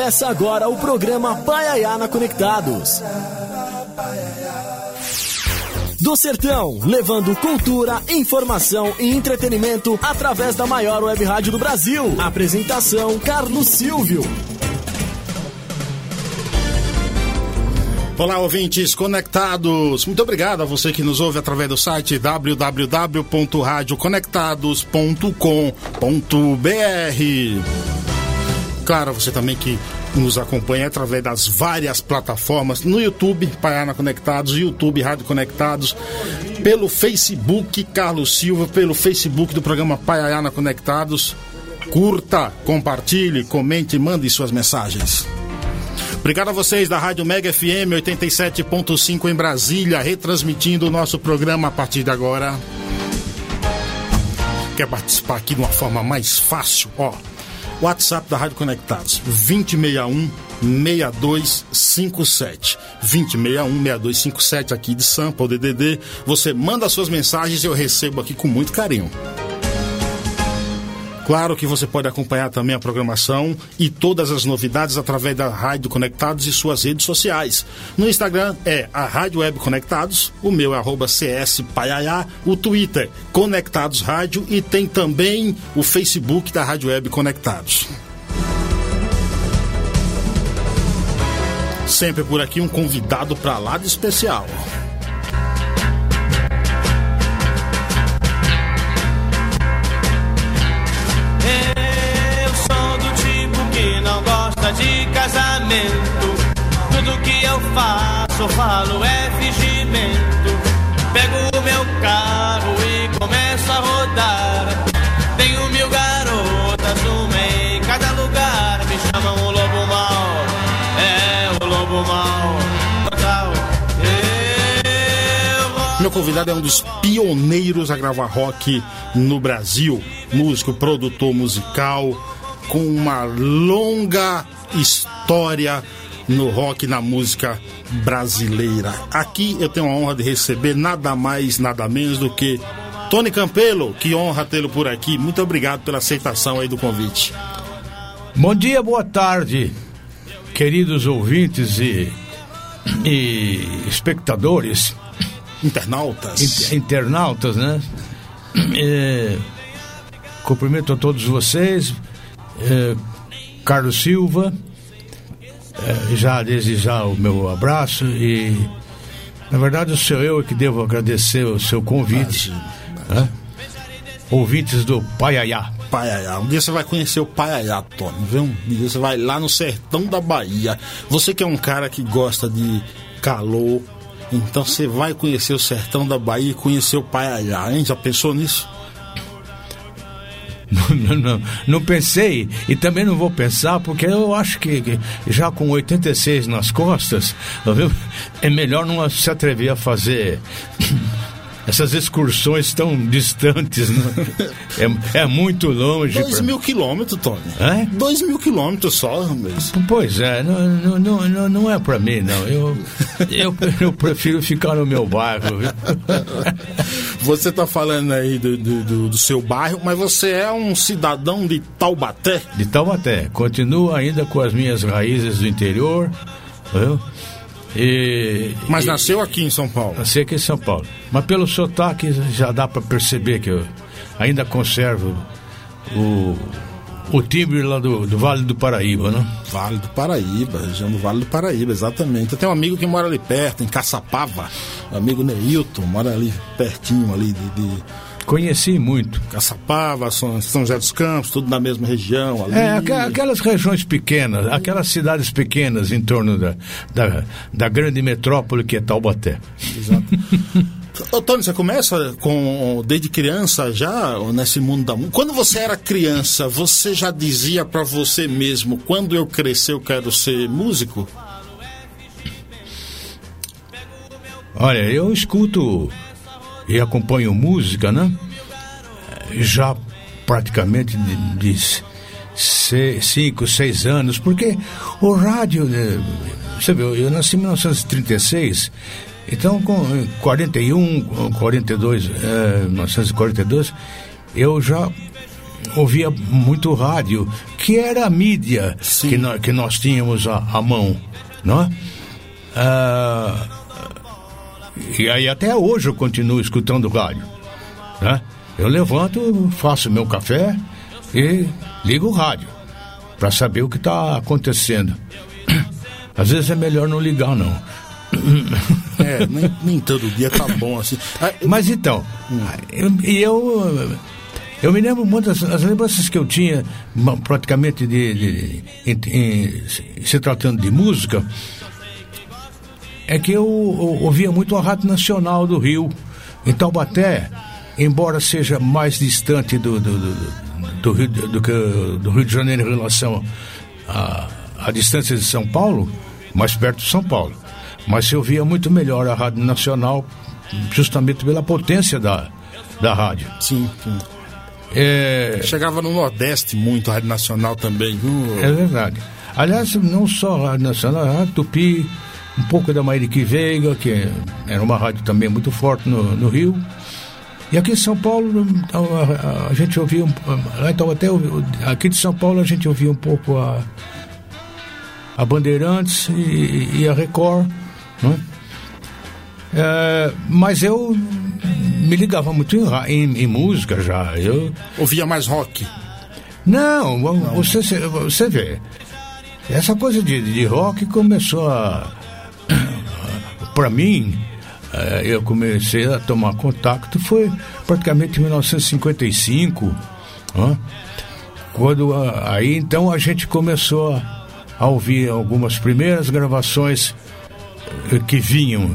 Começa agora o programa Paiaiana Conectados. Do Sertão, levando cultura, informação e entretenimento através da maior web rádio do Brasil. Apresentação Carlos Silvio. Olá, ouvintes conectados. Muito obrigado a você que nos ouve através do site www.radioconectados.com.br. Claro, você também que nos acompanha através das várias plataformas no YouTube, Paiana Conectados, YouTube Rádio Conectados, pelo Facebook Carlos Silva, pelo Facebook do programa Paiana Conectados. Curta, compartilhe, comente, mande suas mensagens. Obrigado a vocês da Rádio Mega FM 87.5 em Brasília, retransmitindo o nosso programa a partir de agora. Quer participar aqui de uma forma mais fácil? Ó, WhatsApp da Rádio Conectados, 2061 6257. 2061 6257 aqui de Sampa, o DDD. Você manda suas mensagens e eu recebo aqui com muito carinho. Claro que você pode acompanhar também a programação e todas as novidades através da Rádio Conectados e suas redes sociais. No Instagram é a Rádio Web Conectados, o meu é arroba CS o Twitter Conectados Rádio e tem também o Facebook da Rádio Web Conectados. Sempre por aqui um convidado para lá de especial. De casamento. Tudo que eu faço, falo é fingimento. Pego o meu carro e começo a rodar. Tenho mil garotas, uma em cada lugar. Me chamam o lobo mal, é o lobo mal. Meu convidado é um dos pioneiros a gravar rock no Brasil. Músico, produtor musical, com uma longa história no rock, na música brasileira. Aqui eu tenho a honra de receber nada mais, nada menos do que Tony Campelo. Que honra tê-lo por aqui. Muito obrigado pela aceitação aí do convite. Bom dia, boa tarde, queridos ouvintes e, e espectadores. Internautas. internautas, né? É, cumprimento a todos vocês. É, Carlos Silva, é, já desde já o meu abraço e na verdade sou eu que devo agradecer o seu convite. Né? Ouvintes do Paiaiá. Paiaiá. Um dia você vai conhecer o Paiaiá, Tony, viu? Um dia você vai lá no sertão da Bahia. Você que é um cara que gosta de calor, então você vai conhecer o sertão da Bahia e conhecer o Paiaiá, hein? Já pensou nisso? Não, não, não, pensei e também não vou pensar porque eu acho que, já com 86 nas costas, tá é melhor não se atrever a fazer essas excursões tão distantes, né? é, é muito longe. Dois pra... mil quilômetros, Tony. É? Dois mil quilômetros só, mas... Pois é, não, não, não, não é para mim, não. Eu, eu, eu prefiro ficar no meu bairro. Você tá falando aí do, do, do, seu bairro, mas você é um cidadão de Taubaté? De Taubaté. Continuo ainda com as minhas raízes do interior. Viu? E, Mas e, nasceu aqui em São Paulo? Nasci aqui em São Paulo. Mas pelo sotaque já dá para perceber que eu ainda conservo o, o timbre lá do, do, Vale do Paraíba, né? Vale do Paraíba, região do Vale do Paraíba, exatamente. Eu tenho um amigo que mora ali perto, em Caçapava, o amigo Neilton, mora ali pertinho ali de, de Conheci muito. Caçapava, São, José dos Campos, tudo na mesma região. Ali. É, aquelas regiões pequenas, aquelas cidades pequenas em torno da, da, da grande metrópole que é Taubaté. Exato. Ô, Tony, você começa com desde criança já nesse mundo da música. Quando você era criança, você já dizia para você mesmo: quando eu crescer eu quero ser músico? Olha, eu escuto e acompanho música, né? Já praticamente de, de cinco, seis anos, porque o rádio, né, você viu, eu nasci em 1936, então com 41, 42, é, 1942, eu já ouvia muito rádio, que era a mídia que nós, que nós tínhamos à, à mão, não é? Ah, e aí até hoje eu continuo escutando rádio, né? Eu levanto, faço meu café e ligo o rádio para saber o que está acontecendo. Às vezes é melhor não ligar não. É, nem, nem todo dia tá bom assim. Ah, Mas então, e eu, eu me lembro muitas as lembranças que eu tinha, praticamente de, de- em- em- se tratando de música, é que eu, eu ouvia muito a Rádio Nacional do Rio, em Taubaté, embora seja mais distante do, do, do, do Rio, de- do, que, do Rio de Janeiro em relação à, à distância de São Paulo, mais perto de São Paulo. Mas se ouvia muito melhor a Rádio Nacional, justamente pela potência da, da rádio. sim, sim. É, Chegava no Nordeste muito, a Rádio Nacional também, viu? É verdade. Aliás, não só a Rádio Nacional, a Rádio Tupi, um pouco da Mairique Veiga, que era uma rádio também muito forte no, no Rio. E aqui em São Paulo, a, a- a gente ouvia, um, então até aqui de São Paulo a gente ouvia um pouco a, a Bandeirantes e, e a Record, né? É, mas eu me ligava muito em, em, em música já. Eu, Ouvia mais rock. não, Você, você vê. Essa coisa de, de rock começou a. Para mim, eh, eu comecei a tomar contato, foi praticamente em 1955. ó, Quando aí então a gente começou a, ouvir algumas primeiras gravações eh, que vinham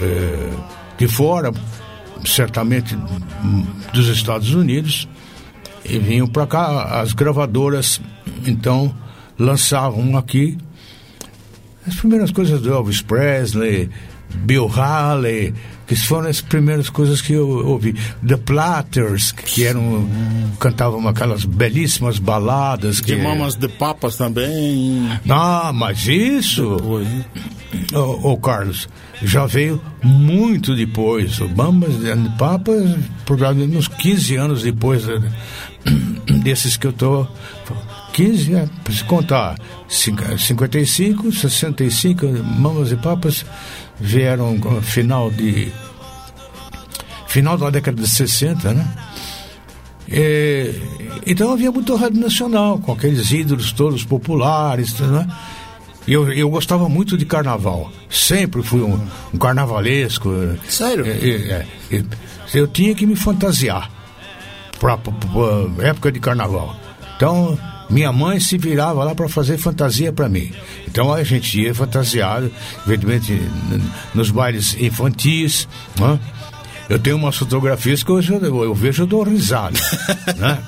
eh, de fora, certamente dos Estados Unidos, e vinham para cá. As gravadoras, então, lançavam aqui as primeiras coisas do Elvis Presley, Bill Haley, que foram as primeiras coisas que eu ouvi. The Platters, que eram cantavam aquelas belíssimas baladas que De Mamas de Papas também. Ah, mas isso, Oi. ô, ô, Carlos, já veio muito depois. O Mamas and Papas, provavelmente uns 15 anos depois eh, desses que eu tô. 15, é, pra se contar, Cinco- 55, 65, Mamas e Papas vieram final de. final da década de 60, né? É, então havia muito rádio nacional, com aqueles ídolos todos populares, né? E eu, eu gostava muito de carnaval. Sempre fui um, um carnavalesco. Sério? É, é, é. eu tinha que me fantasiar para época de carnaval. Então, minha mãe se virava lá para fazer fantasia para mim. Então a gente ia fantasiado, evidentemente nos bailes infantis. Né? Eu tenho umas fotografias que hoje eu, eu vejo e dou risada. né?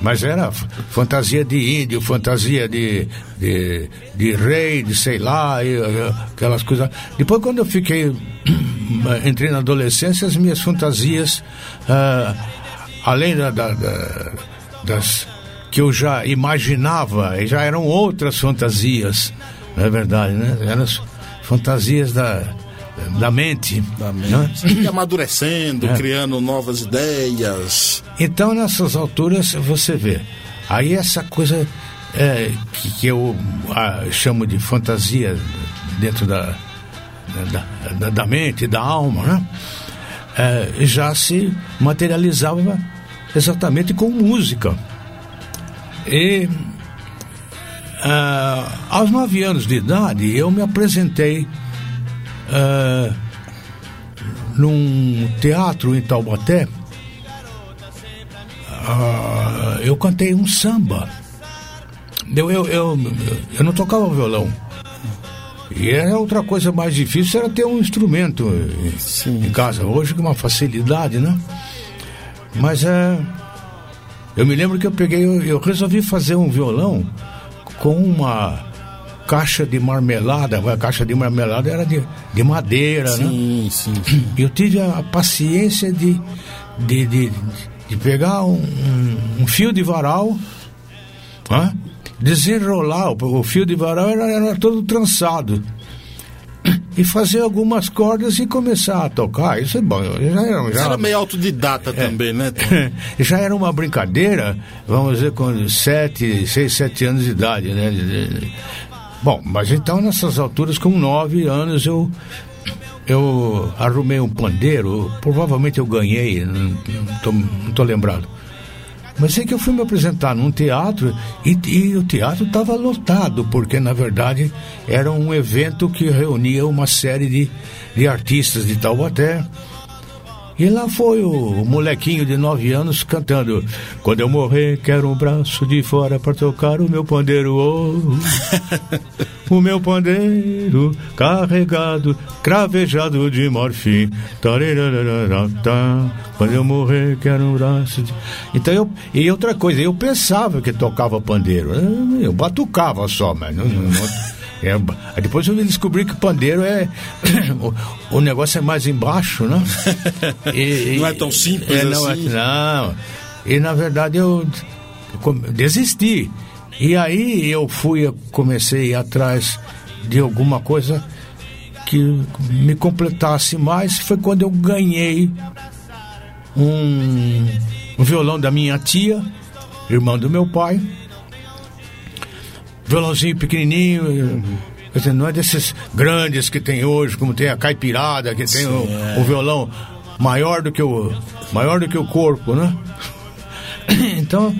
Mas era fantasia de índio, fantasia de, de, de rei, de sei lá, e, aquelas coisas. Depois, quando eu fiquei, entrei na adolescência, as minhas fantasias, ah, além da, da- da- das que eu já imaginava, e já eram outras fantasias, não é verdade, né? Eram as fantasias da, da mente. Da né? mente. E amadurecendo, É. criando novas ideias. Então, nessas alturas, você vê. Aí, essa coisa é, que, que eu ah, chamo de fantasia dentro da, da, da, da mente, da alma, né? É, já se materializava exatamente com música. E ah, aos nove anos de idade, eu me apresentei ah, num teatro em Taubaté. Ah, eu cantei um samba. Eu, eu, eu, eu não tocava violão. E era outra coisa mais difícil era ter um instrumento em, em casa. Hoje com uma facilidade, né? Mas é. Eu me lembro que eu peguei, eu, eu resolvi fazer um violão com uma caixa de marmelada. A caixa de marmelada era de, de madeira, né? Sim, sim, sim. eu tive a paciência de, de, de, de pegar um, um- um fio de varal, hã? desenrolar, o, o fio de varal era, era todo trançado. E fazer algumas cordas e começar a tocar. Isso é bom. Já era, já... era meio autodidata é. também, né? já era uma brincadeira, vamos dizer, com sete, seis, sete anos de idade, né? Bom, mas então nessas alturas, com nove anos, eu eu arrumei um pandeiro, provavelmente eu ganhei, não estou lembrado. Mas sei que eu fui me apresentar num teatro e, e o teatro estava lotado, porque na verdade era um evento que reunia uma série de, de artistas de Taubaté. E lá foi o, molequinho de nove anos cantando Quando eu morrer quero um braço de fora para tocar o meu pandeiro oh, O meu pandeiro carregado, cravejado de morfim. Quando eu morrer quero um braço de... Então eu... E outra coisa, eu pensava que tocava pandeiro Eu batucava só, mas não, não, é, depois eu descobri que pandeiro é. o, o, negócio é mais embaixo, né? E, não é tão simples é, não, é, assim. não. E na verdade eu desisti. E aí eu fui, comecei a ir atrás de alguma coisa que me completasse mais. Foi quando eu ganhei um, um violão da minha tia, irmã do meu pai violãozinho pequenininho. Uhum. não é desses grandes que tem hoje, como tem a caipirada, que tem o, o, violão maior do que o maior do que o corpo, né? Então,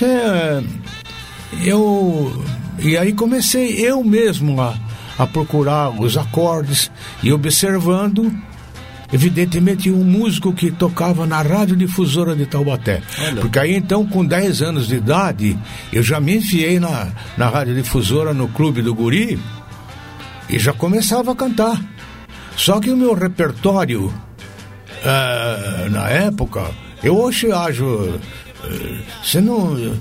é, eu e aí comecei eu mesmo a, a procurar os acordes e observando evidentemente um músico que tocava na radiodifusora de Taubaté. Olha. Porque aí então, com 10 anos de idade, eu já me enfiei na, na radiodifusora no Clube do Guri e já começava a cantar. Só que o meu repertório, uh, na época, eu hoje acho. Você não,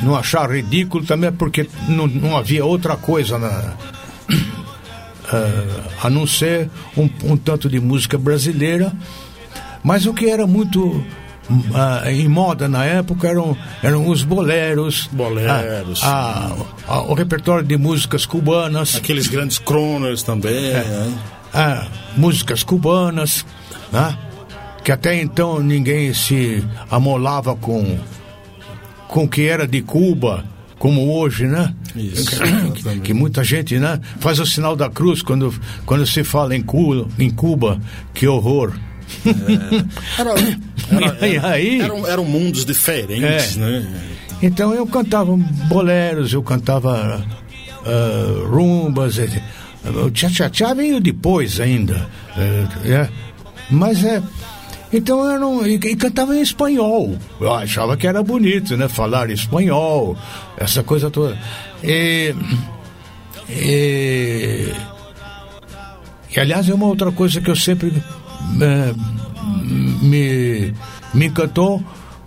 não achar ridículo também, porque não, não havia outra coisa na uh, a não ser um, um, tanto de música brasileira, mas o que era muito uh, em moda na época eram, eram os boleros, boleros a, a, a, o repertório de músicas cubanas, aqueles grandes croners também, é, né? músicas cubanas, né? que até então ninguém se amolava com com o que era de Cuba como hoje, né? Isso. Que, que, muita gente, né? Faz o sinal da cruz quando, quando se fala em Cuba, em Cuba. Que horror. É. Era, era, era, aí, eram, eram mundos diferentes, é. né? Então eu cantava boleros, eu cantava uh, rumbas. O tchá-tchá-tchá veio depois ainda. Uh, é. Mas é então eu não. E, e, cantava em espanhol. Eu achava que era bonito, né? Falar espanhol, essa coisa toda. E. E, e aliás, é uma outra coisa que eu sempre é, me, me encantou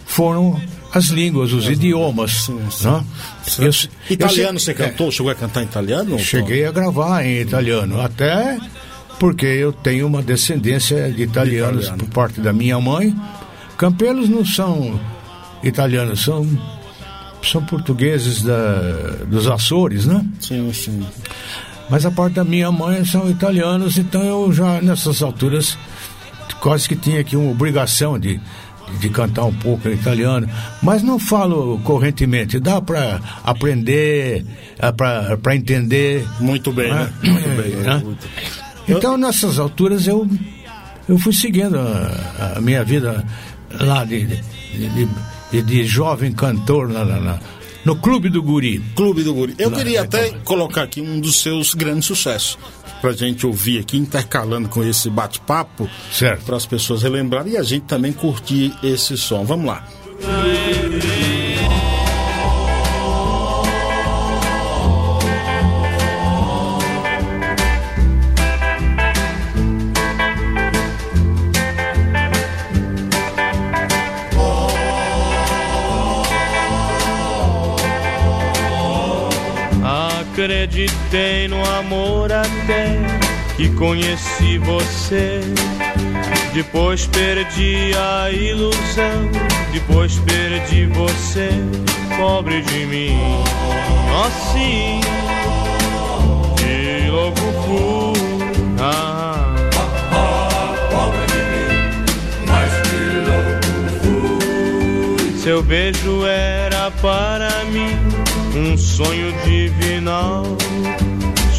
foram as línguas, os idiomas. Sim, sim. Né? Eu, italiano eu, você cantou? É, chegou a cantar em italiano? Cheguei a gravar em italiano. Até porque eu tenho uma descendência de italianos Italiano. por parte da minha mãe. Campelos não são italianos, são, são portugueses da, dos Açores, né? Sim, sim. Mas a parte da minha mãe são italianos, então eu já nessas alturas quase que tinha aqui uma obrigação de, de cantar um pouco em italiano, mas não falo correntemente, dá para aprender, é, para entender. Muito bem, né? né? Muito bem. Né? Muito. Então, nessas alturas, eu, eu fui seguindo a, a minha vida lá de, de, de, de jovem cantor na, na, no Clube do Guri. Clube do Guri. Eu lá, queria até colocar aqui um dos seus grandes sucessos pra gente ouvir aqui, intercalando com esse bate-papo. Para as pessoas relembrarem e a gente também curtir esse som. Vamos lá. Música Acreditei no amor até que conheci você. Depois perdi a ilusão, depois perdi você, pobre de mim. Assim, e louco fui Ah. Seu beijo era para mim sonho divinal.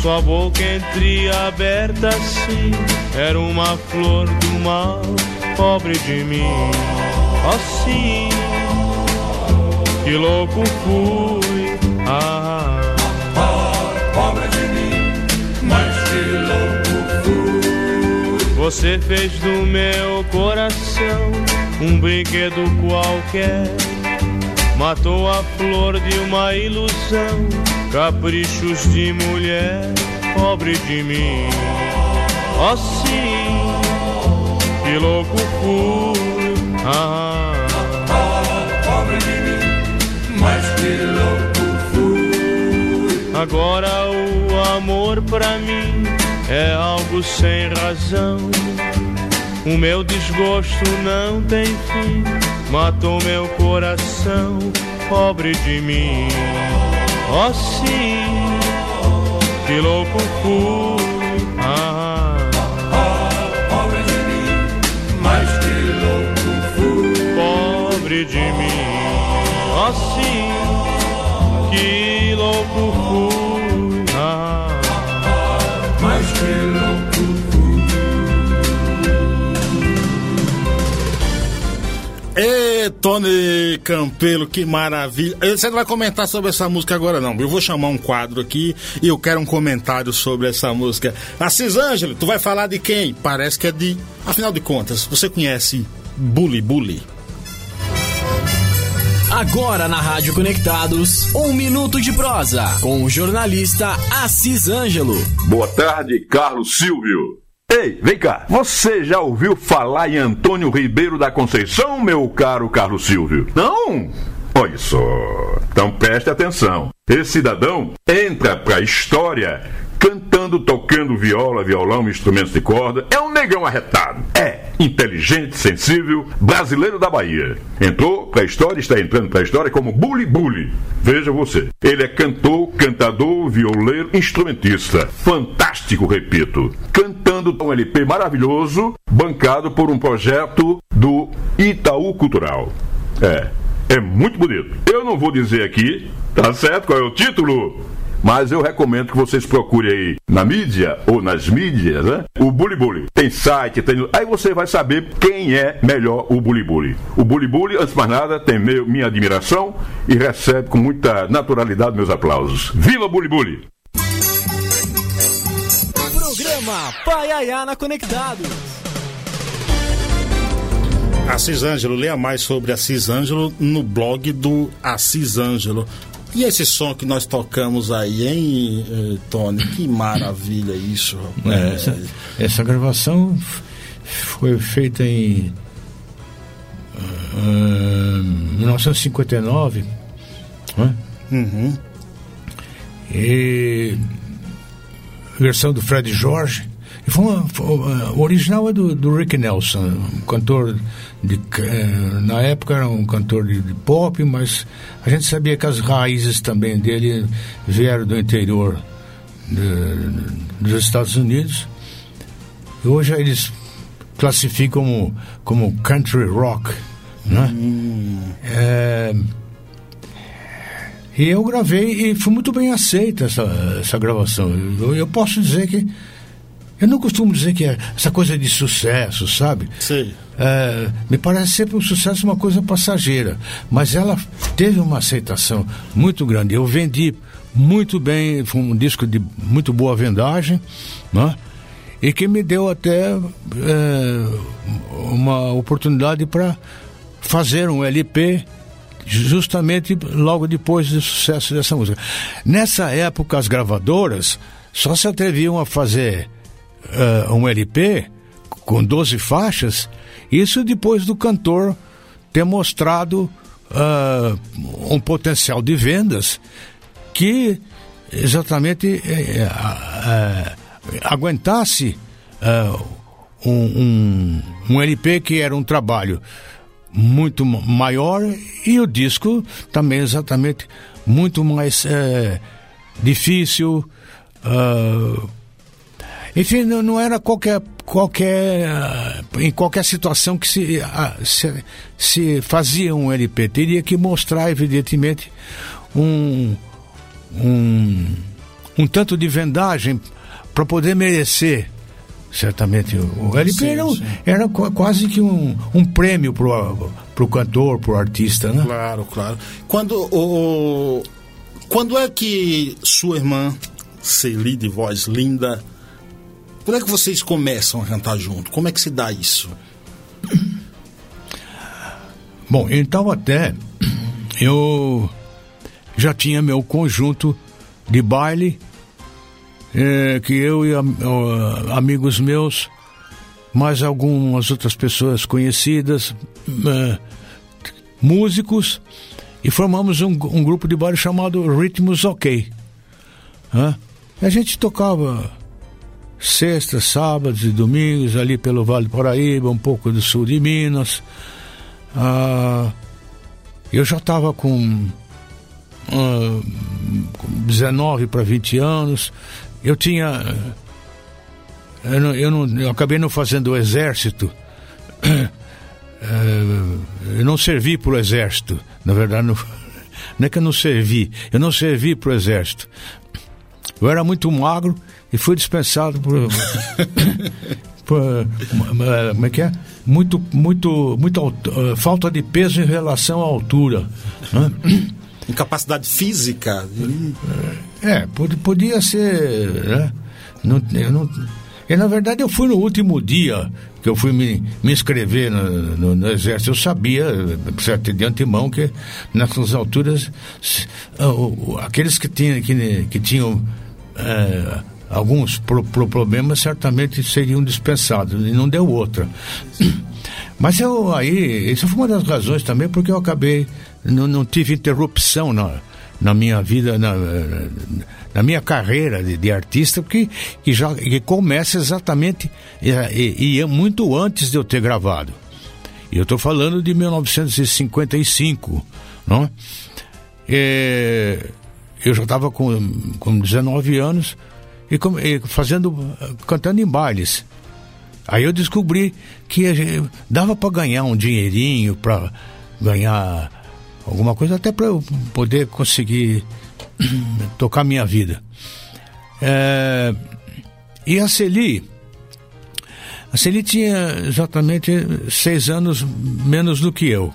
Sua boca entreaberta assim era uma flor do mal, pobre de mim. Assim, que louco fui. Ah, Pobre de mim, mas que louco fui. você fez do meu coração um brinquedo qualquer. Matou a flor de uma ilusão, caprichos de mulher, pobre de mim. Oh sim, que louco fui. Ah, Pobre de mim, mas que louco fui. agora o amor pra mim é algo sem razão. O meu desgosto não tem fim, matou meu coração, pobre de mim. Oh sim, que louco fui. Ah, Pobre de mim, mas que louco fui. pobre de mim. Oh sim, que louco fui. Ah, Mas que louco Ê, Tony Campelo, que maravilha. Eh, Você não vai comentar sobre essa música agora, não. Eu vou chamar um quadro aqui e eu quero um comentário sobre essa música. Assis Ângelo, tu vai falar de quem? Parece que é de. Afinal de contas, você conhece Bully Bully? Agora na Rádio Conectados, um minuto de prosa com o jornalista Assis Ângelo. Boa tarde, Carlos Silvio. Ei, vem cá. Você já ouviu falar em Antônio Ribeiro da Conceição, meu caro Carlos Silvio? Não? Olha só. Então preste atenção. Esse cidadão entra pra história cantando, tocando viola, violão, instrumentos de corda. É um negão arretado. É inteligente, sensível, brasileiro da Bahia. Entrou pra história, está entrando pra história como Bully Bully. Veja você. Ele é cantor, cantador, violeiro, instrumentista. Fantástico, repito. Cantando um LP maravilhoso, bancado por um projeto do Itaú Cultural. É, é muito bonito. Eu não vou dizer aqui, tá certo? Qual é o título? Mas eu recomendo que vocês procurem aí na mídia ou nas mídias, né? O Bully Bully. Tem site, tem. Aí você vai saber quem é melhor o Bully Bully. O Bully Bully, antes de mais nada, tem meu, minha admiração e recebe com muita naturalidade meus aplausos. Viva Bully Bully! Programa Paiaiana Conectados. Assis Ângelo, leia mais sobre Assis Ângelo no blog do Assis Ângelo. E esse som que nós tocamos aí, hein, eh, Tony? Que maravilha isso. É, rapaz. essa, essa gravação foi feita em ah, 1959. né? Uhum. E versão do Fred Jorge. E foi uma- foi- o original é do, do Rick Nelson, um cantor de eh, na época era um cantor de, de pop, mas a gente sabia que as raízes também dele vieram do interior de- dos Estados Unidos. E hoje eles classificam como, como country rock, né? É, e eu gravei e foi muito bem aceita essa, essa gravação. Eu, eu posso dizer que. Eu não costumo dizer que é essa coisa de sucesso, sabe? Sei. É, me parece sempre um sucesso uma coisa passageira. Mas ela teve uma aceitação muito grande. Eu vendi muito bem, foi um disco de muito boa vendagem, né? e que me deu até é, uma oportunidade para fazer um LP justamente logo depois do sucesso dessa música. Nessa época, as gravadoras só se atreviam a fazer eh, um LP com 12 faixas, isso depois do cantor ter mostrado ah, um potencial de vendas que exatamente eh, aguentasse um, um, um LP que era um trabalho muito ma- maior e o disco também exatamente muito mais difícil. ah, Enfim, não, não era qualquer, qualquer. ah, Em qualquer situação que se, ah, se, se fazia um LP. Teria que mostrar, evidentemente, um. um, um tanto de vendagem para poder merecer. Certamente, o LP Sim, era, sim. era qu- quase que um, um prêmio pro, pro cantor, pro artista, né? Claro, claro. Quando o quando é que sua irmã Celi de voz linda, quando é que vocês começam a cantar junto? Como é que se dá isso? Bom, em Taubaté, eu já tinha meu conjunto de baile, eh, que eu e ó, amigos meus, mais algumas outras pessoas conhecidas, eh, músicos, e formamos um, um grupo de baile chamado Ritmos OK. E a gente tocava sextas, sábados e domingos ali pelo Vale do Paraíba, um pouco do sul de Minas. Ah, eu já estava com, ah, com 19 para 20 anos. Eu tinha. Eu, não, eu, não, eu acabei não fazendo o exército. Eh, eu não servi para o exército. Na verdade, não, não é que eu não servi. Eu não servi para o exército. Eu era muito magro e fui dispensado por. por como é que é? Muito, muito, muito eh, falta de peso em relação à altura. né? Incapacidade física? É, pod- podia ser. Né? Não, eu não, e na verdade eu fui no último dia que eu fui me, me inscrever no, no- no exército. Eu sabia, eh, certo, de antemão, que nessas alturas ah, aqueles que tinham, que, que tinham eh, alguns pro- pro- problemas certamente seriam dispensados, e não deu outra. Mas eu aí, isso foi uma das razões também porque eu acabei, não, não tive interrupção na, na minha vida, na, na minha carreira de, de artista, porque que já que começa exatamente e, e, e é muito antes de eu ter gravado. E eu estou falando de 1955, não? É, eu já estava com, com 19 anos e, e fazendo, cantando em bailes. Aí eu descobri que dava para ganhar um dinheirinho, para ganhar alguma coisa, até para eu poder conseguir tocar minha vida. É, e a Celi, a Celi tinha exatamente seis anos menos do que eu.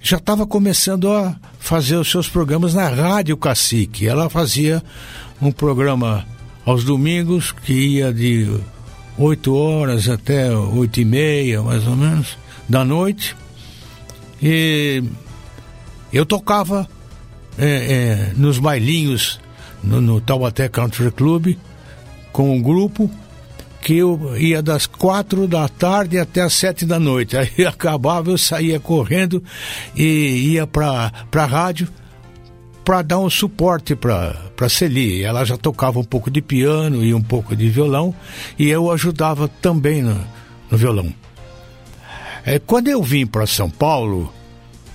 Já estava começando a fazer os seus programas na Rádio Cacique. Ela fazia um programa aos domingos que ia de 8 horas até 8 e meia, mais ou menos, da noite. E eu tocava é, é, nos bailinhos no, no Taubaté Country Club com um grupo que eu ia das quatro da tarde até as sete da noite. Aí acabava, eu saía correndo e ia para a rádio para dar um suporte para Celi. Ela já tocava um pouco de piano e um pouco de violão e eu ajudava também no, no violão. É, quando eu vim para São Paulo,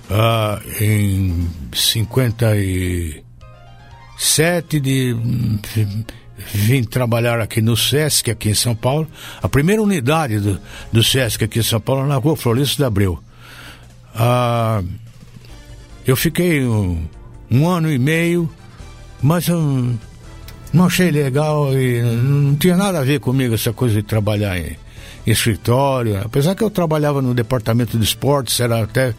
ah, em 57 de vim trabalhar aqui no Sesc aqui em São Paulo a primeira unidade do, do Sesc aqui em São Paulo na rua Florencio de Abreu ah, eu fiquei um ano e meio mas eu não achei legal e não tinha nada a ver comigo essa coisa de trabalhar em, escritório apesar que eu trabalhava no departamento de esportes era até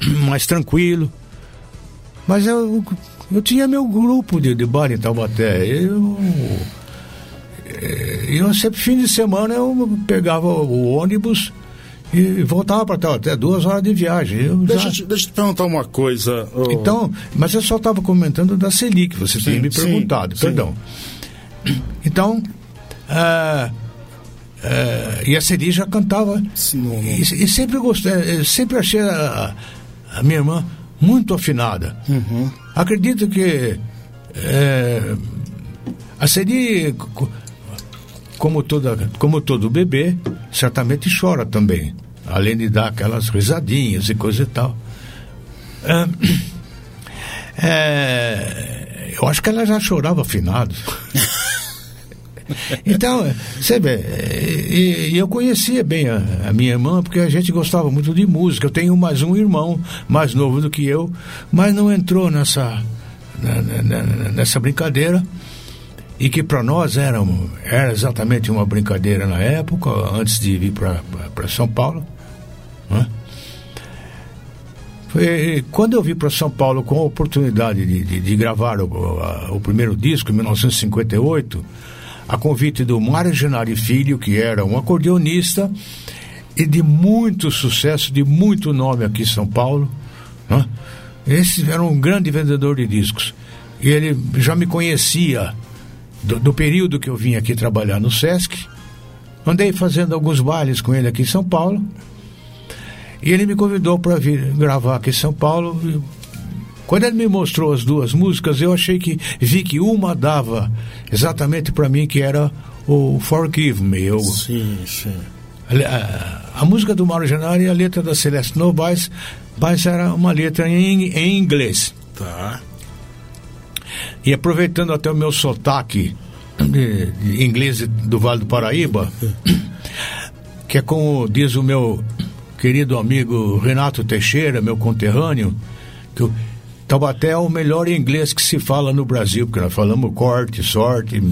mais tranquilo. Mas eu, eu tinha meu grupo de, de bar em Taubaté. Eu, eh, eu sempre, fim de semana, eu pegava o ônibus e voltava para Taubaté, duas horas de viagem. Eu Deixa, já- eu te- deixa eu te perguntar uma coisa. Então, mas eu só estava comentando da que você tinha Sim, me sim, perguntado, sim. perdão. Então, ah, ah, e a Celi já cantava. Sim, E, e sempre gostei, eh, sempre achei a, a minha irmã muito afinada. Uhum. Acredito que eh, a Celi, co- como, toda, como todo bebê, certamente chora também. Além de dar aquelas risadinhas e coisa e tal. Ah, é, eu acho que ela já chorava afinado. Então, você vê, e, e eu conhecia bem a, a, minha irmã, porque a gente gostava muito de música. Eu tenho mais um irmão, mais novo do que eu, mas não entrou nessa, na, na, nessa brincadeira. E que para nós era, era exatamente uma brincadeira na época, antes de vir para São Paulo. Né? Foi, quando eu vim para São Paulo com a oportunidade de, de, de gravar o, a, o, primeiro disco, em 1958, a convite do Mário Filho, que era um acordeonista e de muito sucesso, de muito nome aqui em São Paulo. Né? Esse era um grande vendedor de discos. E ele já me conhecia do, do período que eu vim aqui trabalhar no Sesc. Andei fazendo alguns bailes com ele aqui em São Paulo. E ele me convidou para vir gravar aqui em São Paulo. Quando ele me mostrou as duas músicas, eu achei que vi que uma dava exatamente para mim, que era o Forgive Me. Eu, sim, sim. A, a, música do Mauro Genari e a letra da Celeste Novaes, mas era uma letra em, em inglês. Tá. E aproveitando até o meu sotaque de, de inglês do Vale do Paraíba, que é como diz o meu querido amigo Renato Teixeira, meu conterrâneo, que o Taubaté é o melhor inglês que se fala no Brasil, porque nós falamos corte, sorte,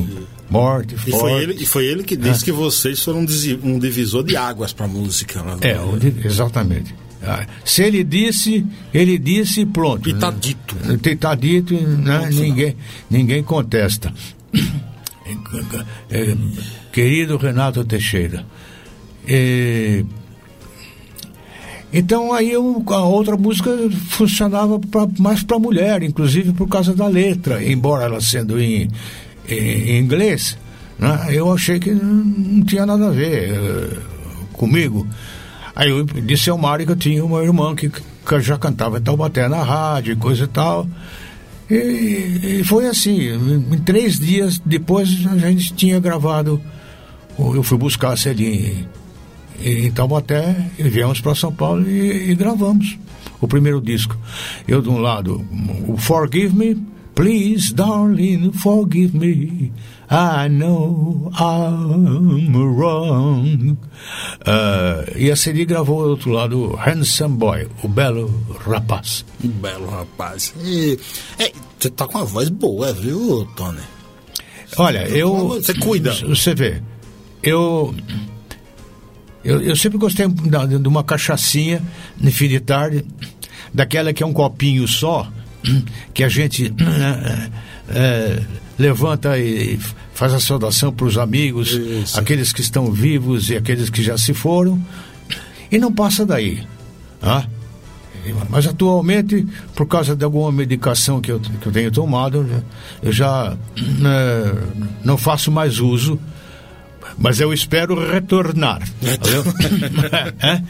morte, e. Foi ele, e foi ele que disse é. que vocês foram um divisor de águas para a música. Lá é, exatamente. Ah, se ele disse, ele disse pronto. E está dito. Está dito, né? ninguém, ninguém contesta. É, querido Renato Teixeira, é, então aí eu, a outra música funcionava pra, mais para mulher, inclusive por causa da letra, embora ela sendo em, em, em inglês, né, eu achei que não tinha nada a ver uh, comigo. Aí eu disse ao Mário que eu tinha uma irmã que, que já cantava em Taubaté na rádio coisa e tal. E, e, foi assim, em três dias depois a gente tinha gravado, eu fui buscar a Celine em Taubaté e viemos para São Paulo e, e, gravamos o primeiro disco. Eu de um lado, o Forgive Me, Please Darling, Forgive Me, I know I'm wrong. Uh, e a CD gravou do outro lado Handsome Boy, o belo rapaz. Um belo rapaz. E, você tá com uma voz boa, viu, Tony? Olha, eu. Você cuida. Você vê, eu eu, eu sempre gostei de uma cachaçinha no fim de tarde, daquela que é um copinho só, que a gente é, levanta e faz a saudação para os amigos, Isso. aqueles que estão vivos e aqueles que já se foram, e não passa daí. Ah? Mas atualmente, por causa de alguma medicação que eu, que eu tenho tomado, eu já é, não faço mais uso mas eu espero retornar. é?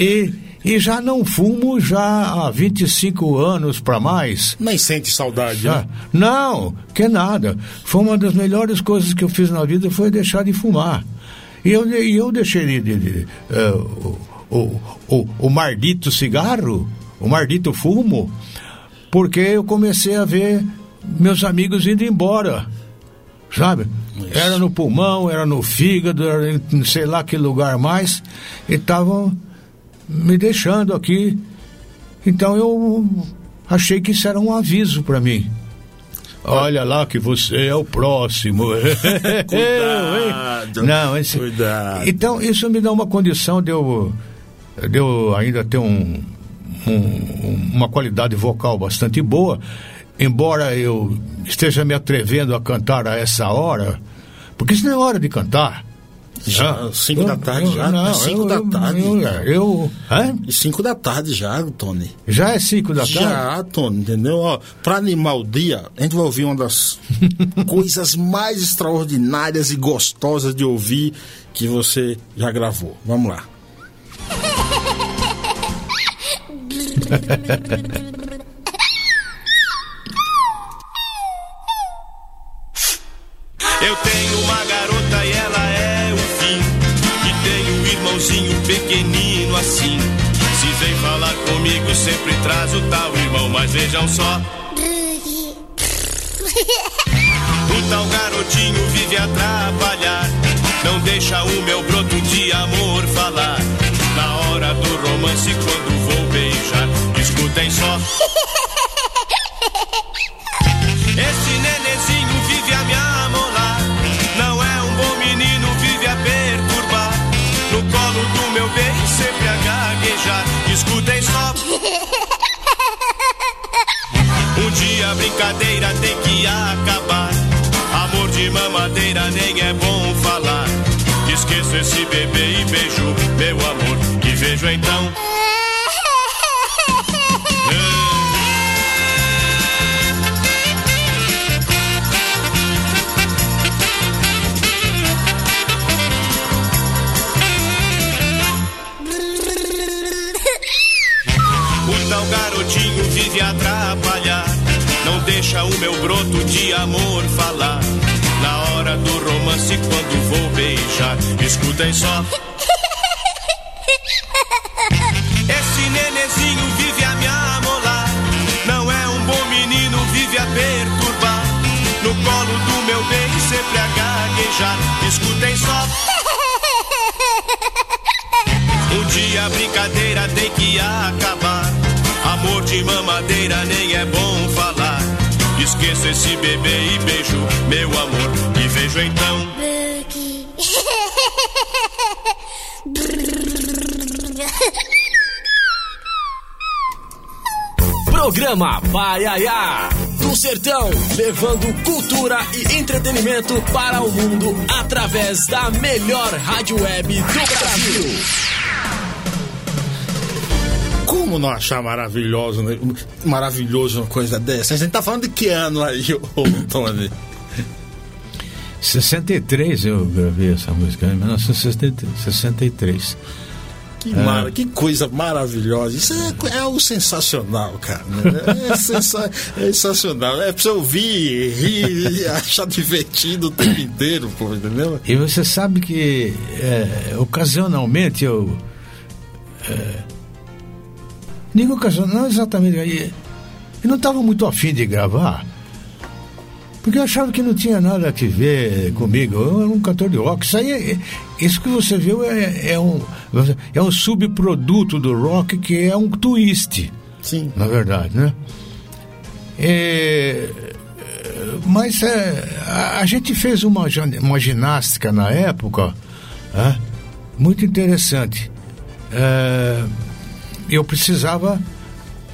e, e já não fumo já há 25 anos para mais. Nem sente saudade, né? Não, que nada. Foi uma das melhores coisas que eu fiz na vida foi deixar de fumar. E eu, e eu deixei de, de, de uh, o, o, o mardito cigarro, o mardito fumo, porque eu comecei a ver meus amigos indo embora sabe? Isso. Era no pulmão, era no fígado, era em sei lá que lugar mais, e estavam me deixando aqui. Então eu achei que isso era um aviso para mim. Olha lá que você é o próximo. Cuidado. Não, esse... Cuidado. Então isso me dá uma condição de eu, de eu ainda ter um, um, uma qualidade vocal bastante boa embora eu esteja me atrevendo a cantar a essa hora, porque isso não é hora de cantar. Já, 5 da tarde já. Não, 5 da tarde. Eu, eu, eu 5 da tarde já, Tony. Já é 5 da tarde? Já, Tony, entendeu? Ó, pra animar o dia, a gente vai ouvir uma das coisas mais extraordinárias e gostosas de ouvir que você já gravou. Vamos lá. Eu tenho uma pequenino assim. Se vem falar comigo, sempre traz o tal irmão, mas vejam só. O tal garotinho vive a atrapalhar. Não deixa o meu broto de amor falar. Na hora do romance, quando vou beijar, escutem só. Esse a brincadeira tem que acabar. Amor de mamadeira nem é bom falar. Esqueço esse bebê e beijo meu amor. E vejo então. Deixa o meu broto de amor falar. Na hora do romance, quando vou beijar, escutem só. Esse nenezinho vive a me amolar. Não é um bom menino, vive a perturbar. No colo do meu bem, sempre a gaguejar. Escutem só. Um dia a brincadeira tem que acabar. Amor de mamadeira nem é bom falar. Esqueça esse bebê e beijo meu amor. E vejo então. Programa Paiaiá. Do Sertão, levando cultura e entretenimento para o mundo através da melhor rádio web do Brasil. Como não achar maravilhoso, né? maravilhoso uma coisa dessa? A gente tá falando de que ano aí, ô Tony? 63 eu gravei essa música, em 1963. Que, mara- que coisa maravilhosa. Isso é, é algo sensacional, cara. né? É, sensa- é sensacional. É pra você ouvir, rir e achar divertido o tempo inteiro, pô, entendeu? E você sabe que é, ocasionalmente eu. É, digo ocasionalmente, não exatamente. Eu não estava muito afim de gravar. Porque eu achava que não tinha nada a ver comigo. Eu era um cantor de rock. Isso aí, é- isso que você viu é, é um, é um subproduto do rock que é um twist Sim. na verdade, né? É, mas é, a, a gente fez uma, uma ginástica na época é, muito interessante. É, eu precisava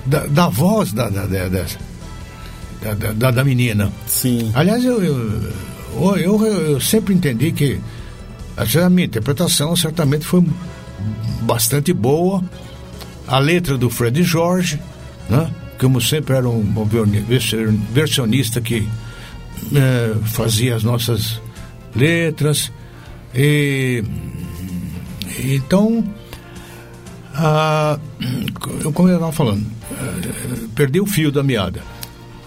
da, da voz da, da, da, da, da- da- menina. Sim. Aliás, eu, eu, eu, eu- sempre entendi que a minha interpretação certamente foi bastante boa. A letra do Fred Jorge, né? como sempre era um version- versionista que eh, fazia as nossas letras. E, então, ah, como eu estava falando, eh, perdi o fio da meada.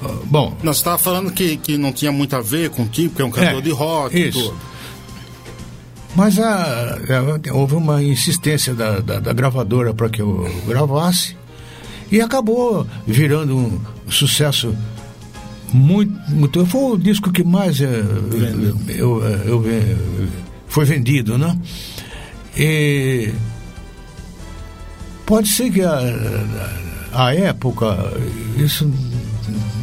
Ah, Bom, Nós estava falando que, que não tinha muito a ver contigo, porque é um cantor É, de rock e isso. tudo. Mas a- a- houve uma insistência da, da- da gravadora para que eu gravasse e acabou virando um sucesso muito. muito foi o disco que mais eh, eu, eu- eu- eu- foi vendido, né? E pode ser que a, a época, isso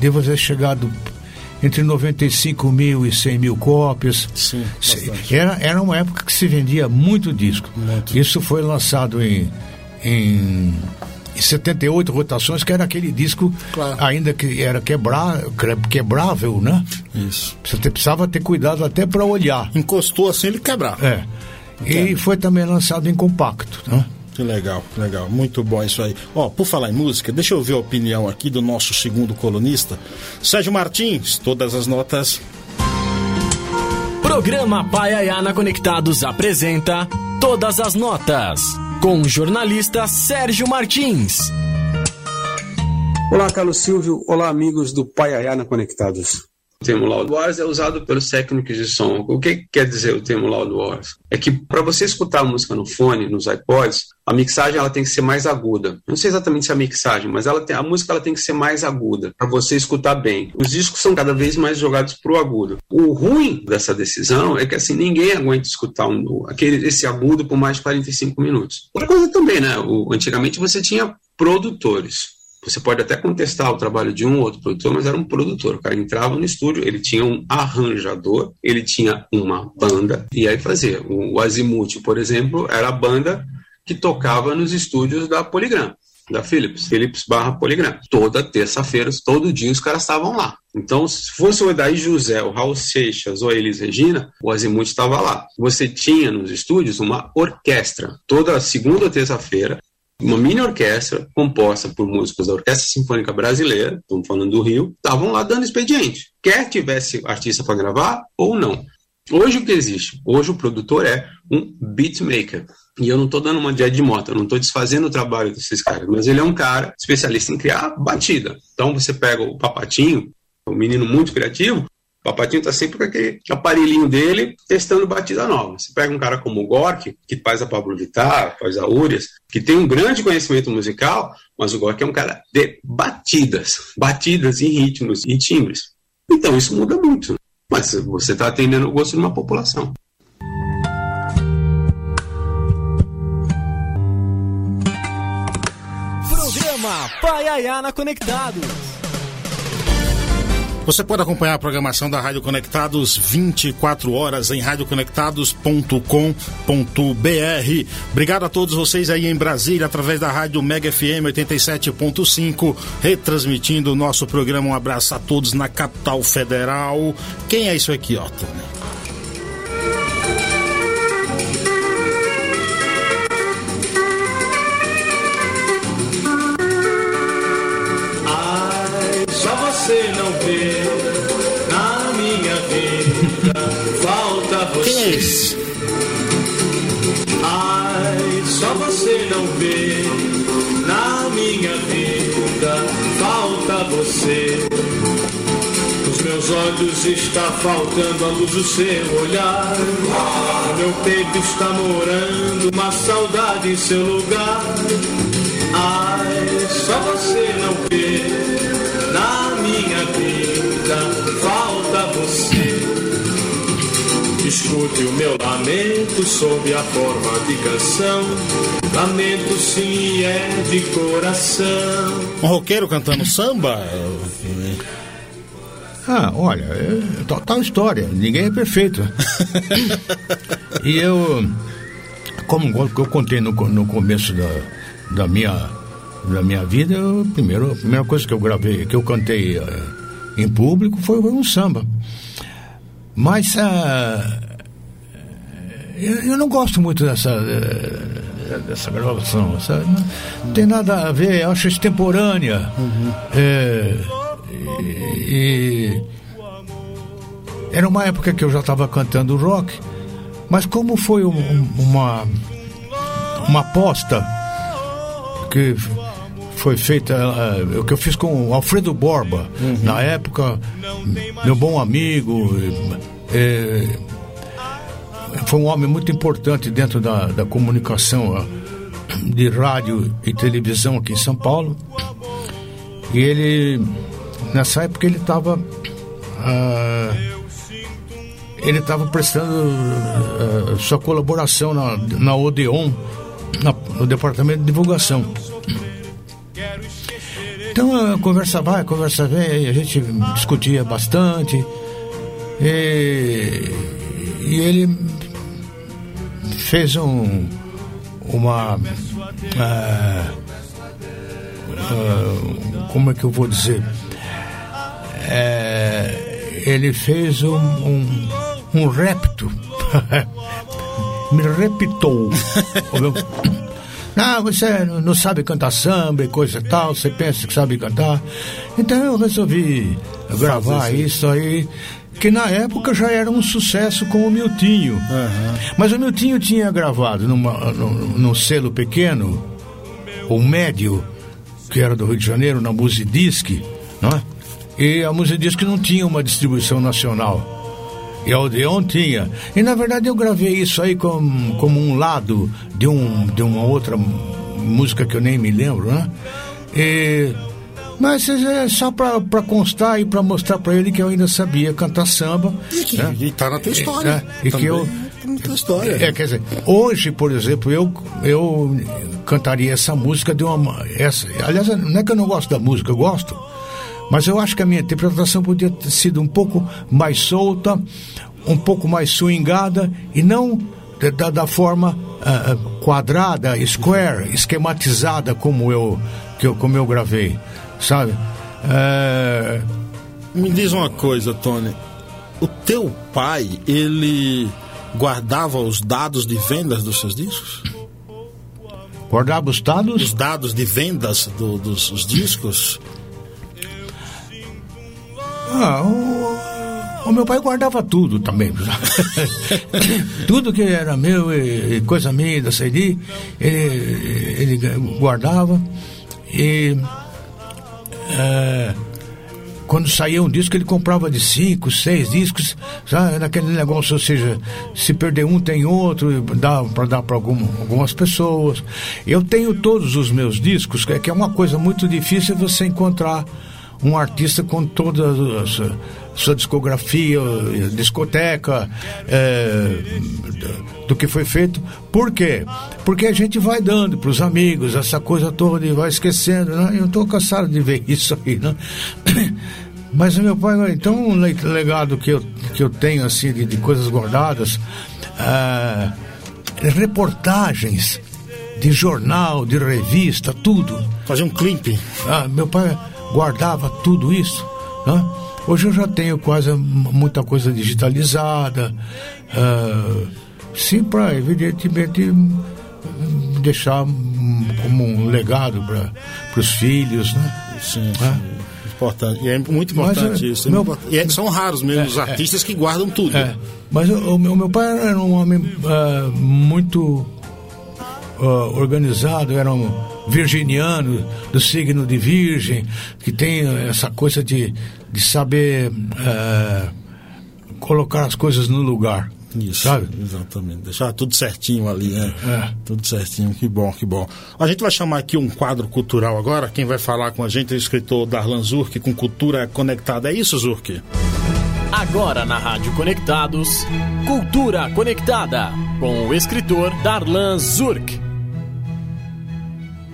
deva ter chegado entre 95 mil e 100 mil cópias. Sim, bastante. era, era uma época que se vendia muito disco. Muito. Isso foi lançado em, em, em 78 rotações, que era aquele disco Claro. ainda que era quebra, que- quebrável, né? Isso. Você te- precisava ter cuidado até para olhar. Encostou assim, ele quebrava. É. E foi também lançado em compacto, né? Que legal, que legal. Muito bom isso aí. Ó, por falar em música, deixa eu ver a opinião aqui do nosso segundo colunista, Sérgio Martins. Todas as notas. Programa Paiaiana Conectados apresenta Todas as Notas, com o jornalista Sérgio Martins. Olá, Carlos Silvio. Olá, amigos do Paiaiana Conectados. O termo Loud Wars é usado pelos técnicos de som. O que quer dizer o termo Loud Wars? É que para você escutar a música no fone, nos iPods, a mixagem ela tem que ser mais aguda. Não sei exatamente se é a mixagem, mas ela tem, a música ela tem que ser mais aguda para você escutar bem. Os discos são cada vez mais jogados pro agudo. O ruim dessa decisão é que assim ninguém aguenta escutar um, aquele esse agudo por mais de 45 minutos. Outra coisa também, né? O, antigamente você tinha produtores. Você pode até contestar o trabalho de um ou outro produtor, mas era um produtor. O cara entrava no estúdio, ele tinha um arranjador, ele tinha uma banda, e aí fazia. O Azimuth, por exemplo, era a banda que tocava nos estúdios da Polygram, da Philips, Philips barra Polygram. Toda terça-feira, todo dia os caras estavam lá. Então, se fosse o Edaí José, o Raul Seixas ou a Elis Regina, o Azimuth estava lá. Você tinha nos estúdios uma orquestra. Toda segunda ou terça-feira, uma mini orquestra composta por músicos da Orquestra Sinfônica Brasileira, estamos falando do Rio, estavam lá dando expediente, quer tivesse artista para gravar ou não. Hoje o que existe? Hoje o produtor é um beatmaker. E eu não estou dando uma de de moto, eu não estou desfazendo o trabalho desses caras, mas ele é um cara especialista em criar batida. Então você pega o Papatinho, um menino muito criativo, Papatinho está sempre com aquele aparelhinho dele testando batida nova. Você pega um cara como o Gork, que faz a Pablo Vittar, faz a Urias, que tem um grande conhecimento musical, mas o Gork é um cara de batidas, batidas e ritmos e timbres. Então isso muda muito. Mas você está atendendo o gosto de uma população. Programa Paiaiana Conectados. Você pode acompanhar a programação da Rádio Conectados 24 horas em radioconectados.com.br. Obrigado a todos vocês aí em Brasília, através da Rádio Mega FM 87.5, retransmitindo o nosso programa. Um abraço a todos na capital federal. Quem é isso aqui, ó, Tony? Você. Nos meus olhos está faltando a luz do seu olhar. No meu peito está morando uma saudade em seu lugar. Ai, só você não vê na minha vida falta você. Escute o meu lamento sob a forma de canção. Lamento sim é de coração. Um roqueiro cantando samba? Ah, olha, é total história. Ninguém é perfeito. e eu, como eu contei no, no começo da, da minha da minha vida, eu, primeiro, a primeira coisa que eu gravei, que eu cantei uh, em público foi, foi, um samba. Mas uh, eu, eu, não gosto muito dessa, uh, dessa gravação, sabe? Não tem nada a ver, eu acho extemporânea. Uhum. É, e, e, era uma época que eu já estava cantando rock, mas como foi um, uma, uma aposta que foi feita, uh, o que eu fiz com o Alfredo Borba, uhum. na época, meu bom amigo. É, foi um homem muito importante dentro da, da comunicação de rádio e televisão aqui em São Paulo. E ele, nessa época, ele estava. Uh, ele estava prestando uh, sua colaboração na, na Odeon, na, no departamento de divulgação. Então a conversa vai, a conversa vem, a gente discutia bastante. E, e ele fez um uma uh, uh, como é que eu vou dizer? É, ele fez um, um, um repto. Me repitou. Ah, você não sabe cantar samba e coisa e tal, você pensa que sabe cantar. Então eu resolvi gravar isso aí, que na época já era um sucesso com o Miltinho. Uhum. Mas o Miltinho tinha gravado numa, num, num selo pequeno, ou médio, que era do Rio de Janeiro, na Musidisc, não é? E a que não tinha uma distribuição nacional. E a Odeon tinha. E na verdade eu gravei isso aí como, como um lado de, um, de uma outra música que eu nem me lembro, né? E, mas é só para constar e para mostrar para ele que eu ainda sabia cantar samba. E, que, né? e tá na tua história. É, e que eu. Tá na tua história. É, quer dizer, hoje, por exemplo, eu, eu cantaria essa música de uma. Essa, aliás, não é que eu não gosto da música, eu gosto. Mas eu acho que a minha interpretação podia ter sido um pouco mais solta, um pouco mais swingada e não da, da forma uh, quadrada, square, esquematizada como eu, que eu, como eu gravei, sabe? Uh... Me diz uma coisa, Tony. O teu pai, ele guardava os dados de vendas dos seus discos? Guardava os dados? Os dados de vendas do, dos dos discos? Ah, o, o, meu pai guardava tudo também. tudo que era meu e, e coisa minha da CD, ele, ele guardava. E é, quando saía um disco, ele comprava de cinco, seis discos, sabe? Naquele negócio, ou seja, se perder um, tem outro, dá para dar para algum, algumas pessoas. Eu tenho todos os meus discos, que é uma coisa muito difícil você encontrar um artista com toda a sua, discografia, discoteca, é, do que foi feito. Por quê? Porque a gente vai dando para os amigos essa coisa toda e vai esquecendo. Né? Eu estou cansado de ver isso aí. Né? Mas meu pai, então um legado que eu, que eu tenho assim de, de coisas guardadas, é, reportagens de jornal, de revista, tudo. Fazer um clipe. Ah, meu pai guardava tudo isso. Né? Hoje eu já tenho quase muita coisa digitalizada, uh, sim, para evidentemente deixar como um legado para os filhos, né? Sim, sim. Importante. E é muito importante mas, isso. É meu, e é, são raros mesmo é, os artistas é, que guardam tudo. É, mas o, o, meu, meu pai era um homem uh, muito uh, organizado, era um virginiano do signo de Virgem, que tem essa coisa de, de saber uh, colocar as coisas no lugar. Isso, sabe? exatamente. Deixar tudo certinho ali, né? É. Tudo certinho, que bom, que bom. A gente vai chamar aqui um quadro cultural agora. Quem vai falar com a gente é o escritor Darlan Zurk, com Cultura Conectada. É isso, Zurk? Agora na Rádio Conectados, Cultura Conectada, com o escritor Darlan Zurk.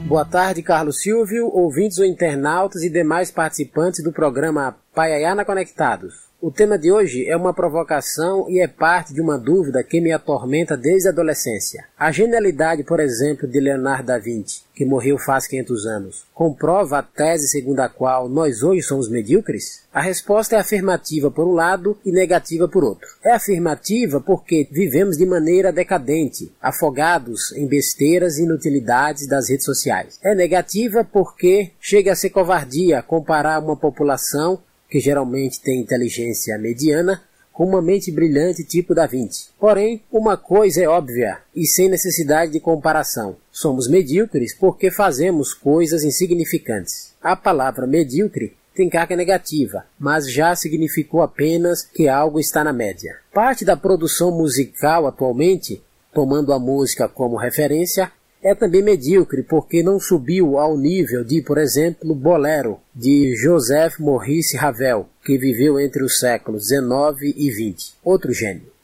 Boa tarde, Carlos Silvio, ouvintes ou internautas e demais participantes do programa Paiaiana Conectados. O tema de hoje é uma provocação e é parte de uma dúvida que me atormenta desde a adolescência. A genialidade, por exemplo, de Leonardo da Vinci, que morreu faz 500 anos, comprova a tese segundo a qual nós hoje somos medíocres? A resposta é afirmativa por um lado e negativa por outro. É afirmativa porque vivemos de maneira decadente, afogados em besteiras e inutilidades das redes sociais. É negativa porque chega a ser covardia comparar uma população que geralmente tem inteligência mediana, com uma mente brilhante tipo Da Vinci. Porém, uma coisa é óbvia e sem necessidade de comparação. Somos medíocres porque fazemos coisas insignificantes. A palavra medíocre tem carga negativa, mas já significou apenas que algo está na média. Parte da produção musical atualmente, tomando a música como referência, é também medíocre porque não subiu ao nível de, por exemplo, Bolero, de Joseph Maurice Ravel, que viveu entre os séculos XIX e XX. Outro gênio.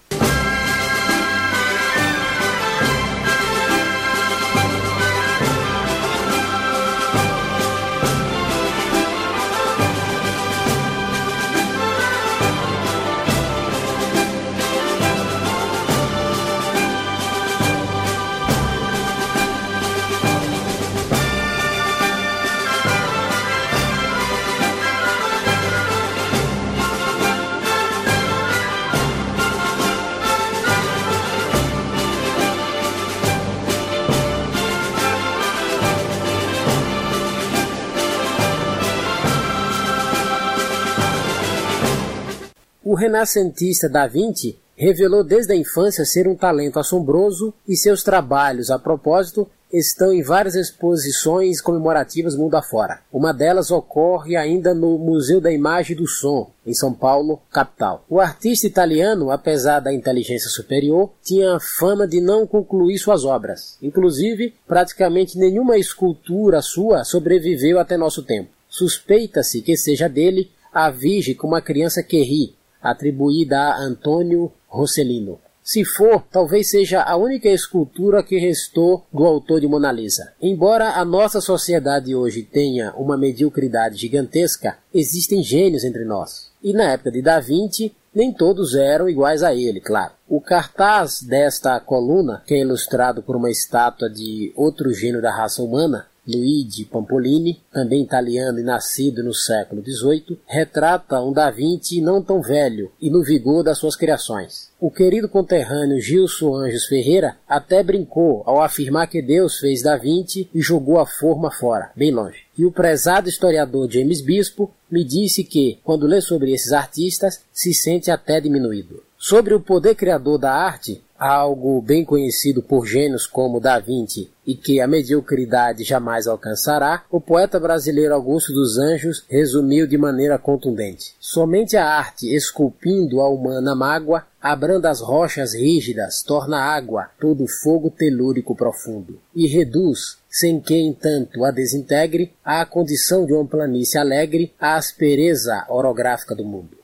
O renascentista Da Vinci revelou desde a infância ser um talento assombroso e seus trabalhos, a propósito, estão em várias exposições comemorativas mundo afora. Uma delas ocorre ainda no Museu da Imagem e do Som, em São Paulo, capital. O artista italiano, apesar da inteligência superior, tinha fama de não concluir suas obras. Inclusive, praticamente nenhuma escultura sua sobreviveu até nosso tempo. Suspeita-se que seja dele a Virgem com uma criança que ri, atribuída a Antônio Rossellino. Se for, talvez seja a única escultura que restou do autor de Mona Lisa. Embora a nossa sociedade hoje tenha uma mediocridade gigantesca, existem gênios entre nós. E na época de Da Vinci, nem todos eram iguais a ele, claro. O cartaz desta coluna, que é ilustrado por uma estátua de outro gênio da raça humana, Luigi Pampolini, também italiano e nascido no século XVIII, retrata um Da Vinci não tão velho e no vigor das suas criações. O querido conterrâneo Gilson Anjos Ferreira até brincou ao afirmar que Deus fez Da Vinci e jogou a forma fora, bem longe. E o prezado historiador James Bispo me disse que, quando lê sobre esses artistas, se sente até diminuído. Sobre o poder criador da arte, algo bem conhecido por gênios como Da Vinci e que a mediocridade jamais alcançará, o poeta brasileiro Augusto dos Anjos resumiu de maneira contundente. Somente a arte, esculpindo a humana mágoa, abranda as rochas rígidas, torna água todo fogo telúrico profundo, e reduz, sem que, entanto, a desintegre, à condição de uma planície alegre, a aspereza orográfica do mundo.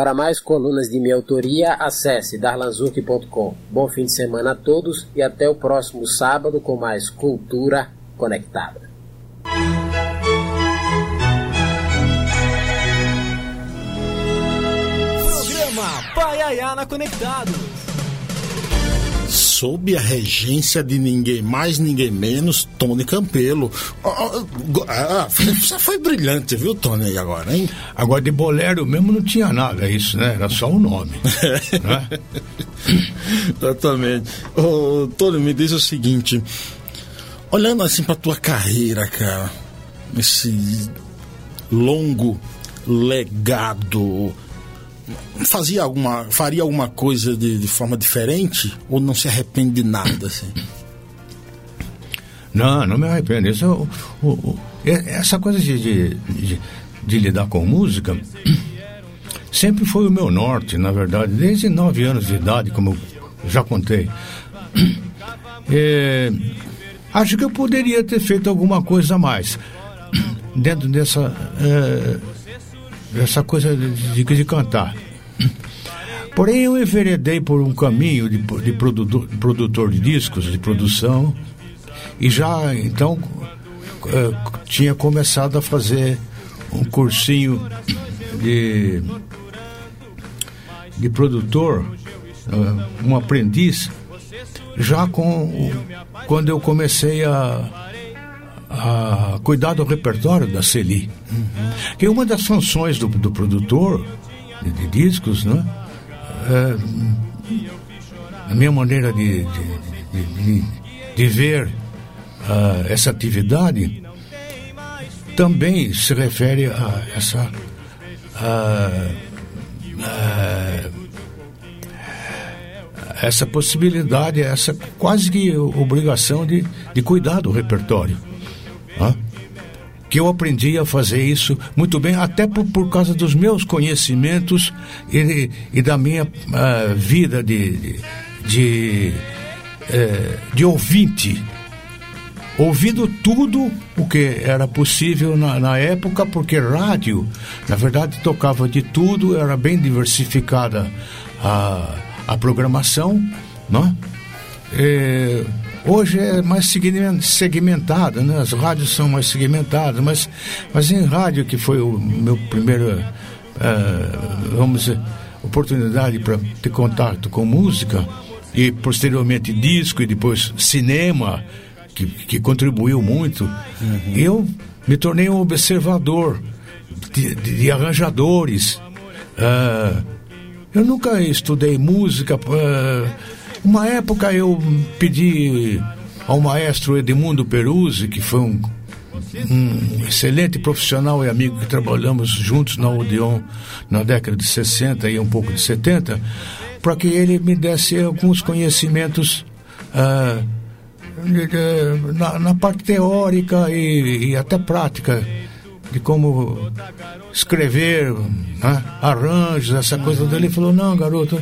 Para mais colunas de minha autoria, acesse darlanzuc.com. Bom fim de semana a todos e até o próximo sábado com mais Cultura Conectada. Programa Paiaiana Conectados sob a regência de ninguém mais, ninguém menos, Tony Campelo. Ah, você foi brilhante, viu, Tony, agora, hein? Agora, de bolero mesmo não tinha nada, isso, né? Era só o nome. né? Exatamente. Ô, Tony, me diz o seguinte: olhando assim pra tua carreira, cara, esse longo legado fazia alguma, faria alguma coisa de, de, forma diferente ou não se arrepende de nada? Assim? Não, não me arrependo. Isso, o, o, essa coisa de, de, de, de, lidar com música sempre foi o meu norte, na verdade, desde nove anos de idade, como eu já contei. É, acho que eu poderia ter feito alguma coisa a mais dentro dessa. É, essa coisa de, de cantar. Porém, eu enveredei por um caminho de, de produtor, produtor de discos, de produção, e já então uh, tinha começado a fazer um cursinho de, de produtor, uh, um aprendiz, já com quando eu comecei a, a cuidar do repertório da Celi. Uhum. Que uma das funções do, do produtor de, de, discos, né? É, a minha maneira de, de, de, de ver uh, essa atividade também se refere a essa uh, essa possibilidade, essa quase que obrigação de, de cuidar do repertório que eu aprendi a fazer isso muito bem, até por, por causa dos meus conhecimentos e, e da minha uh, vida de, de, de, uh, de, ouvinte. Ouvindo tudo o que era possível na, na, época, porque rádio, na verdade, tocava de tudo, era bem diversificada a, a programação, não? E, Hoje é mais segmentado, né? As rádios são mais segmentadas, mas, mas em rádio, que foi o meu primeiro, uh, vamos dizer, oportunidade para ter contato com música, e posteriormente disco e depois cinema, que, que contribuiu muito, uhum. eu me tornei um observador de, de, de arranjadores. Uh, eu nunca estudei música. Uh, Uma época eu pedi ao maestro Edmundo Peruzzi, que foi um, um excelente profissional e amigo que trabalhamos juntos na Odeon na década de 60 e um pouco de 70, para que ele me desse alguns conhecimentos ah, na, na parte teórica e, e até prática de como escrever né, arranjos, essa coisa dele. Ele falou, não, garoto,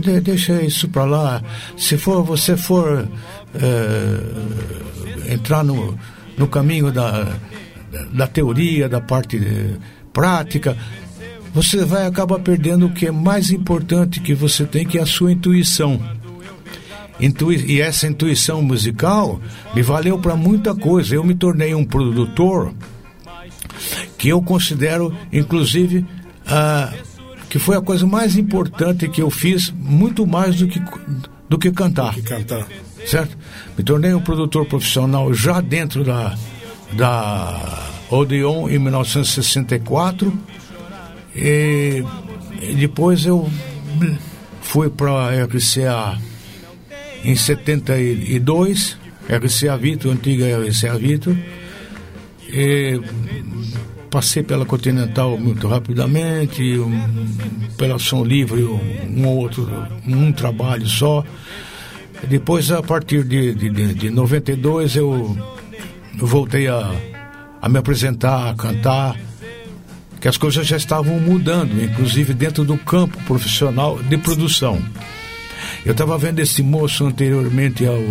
de- deixa isso para lá. Se for você for eh, entrar no, no caminho da, da teoria, da parte eh, prática, você vai acabar perdendo o que é mais importante que você tem, que é a sua intuição. Intui e essa intuição musical me valeu para muita coisa. Eu me tornei um produtor que eu considero, inclusive, ah, que foi a coisa mais importante que eu fiz, muito mais do que, do que cantar. Que cantar. Certo? Me tornei um produtor profissional já dentro da, da Odeon em 1964 e, e depois eu fui para a RCA em 72, RCA Vitor, antiga RCA Vitor, e passei pela Continental muito rapidamente, um, pela Som Livre, um, um outro, um trabalho só. Depois, a partir de, de, de, de 92, eu, eu voltei a, a me apresentar, a cantar, que as coisas já estavam mudando, inclusive dentro do campo profissional de produção. Eu estava vendo esse moço anteriormente ao,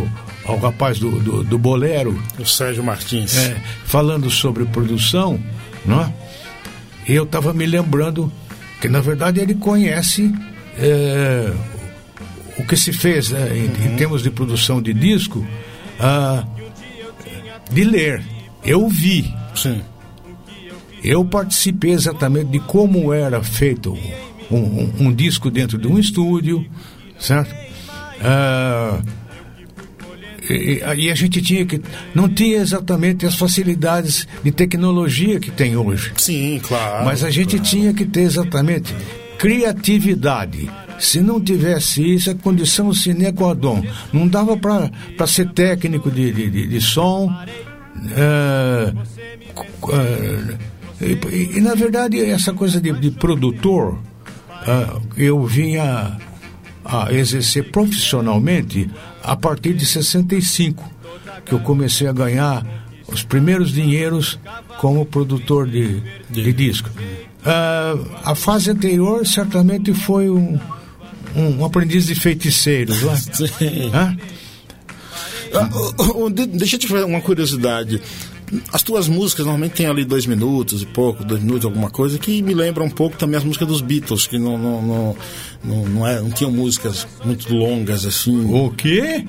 ao rapaz do, do, do Bolero, O Sérgio Martins. é, falando sobre produção, não é? E eu estava me lembrando que, na verdade, ele conhece é, o que se fez né, em, em termos de produção de disco ah, de ler. Eu vi, Sim. eu participei exatamente de como era feito um, um- um disco dentro de um estúdio, certo? Ah, e, e a gente tinha que. Não tinha exatamente as facilidades de tecnologia que tem hoje. Sim, claro. Mas a gente tinha que ter exatamente criatividade. Se não tivesse isso, é condição sine qua non. Não dava para ser técnico de, de, de, som. é, é, e, e, na verdade, essa coisa de, de produtor, é, eu vinha a exercer profissionalmente a partir de 65, que eu comecei a ganhar os primeiros dinheiros como produtor de, de disco. Ah, a fase anterior certamente foi um, um, um aprendiz de feiticeiro, não é? Sim. Ah, de- deixa eu te fazer uma curiosidade. As tuas músicas normalmente tem ali dois minutos e pouco, dois minutos, alguma coisa, que me lembra um pouco também as músicas dos Beatles, que não, não, não, não, não, é, não tinham músicas muito longas assim. O quê?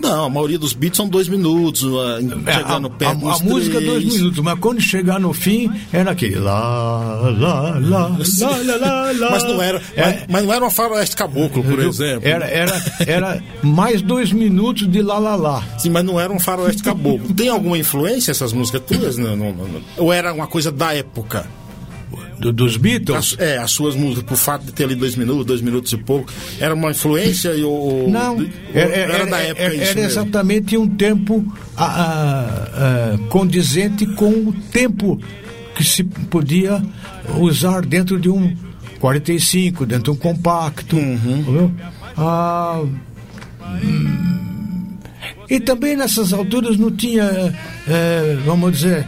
Não, a maioria dos beats são dois minutos, ah, É, a, chegando a- perto a dos música três. dois minutos, mas quando chegar no fim era aquele lá, lá, lá, lá, lá, lá, lá. Mas não era, É, mas, mas não era uma faroeste caboclo, por exemplo. Era, era, era mais dois minutos de lá, lá, lá. Sim, mas não era um faroeste caboclo. Tem alguma influência essas músicas tuas? Não, não, não, não. Ou era uma coisa da época? Do- dos Beatles? As, é, as suas músicas, por fato de ter ali dois minutos, dois minutos e pouco, era uma influência e o. Não, ou era, era, era- da época era- isso era mesmo? exatamente um tempo ah, ah, ah, condizente com o tempo que se podia usar dentro de um 45, dentro de um compacto. entendeu? Ah, hum, e também nessas alturas não tinha, eh, vamos dizer,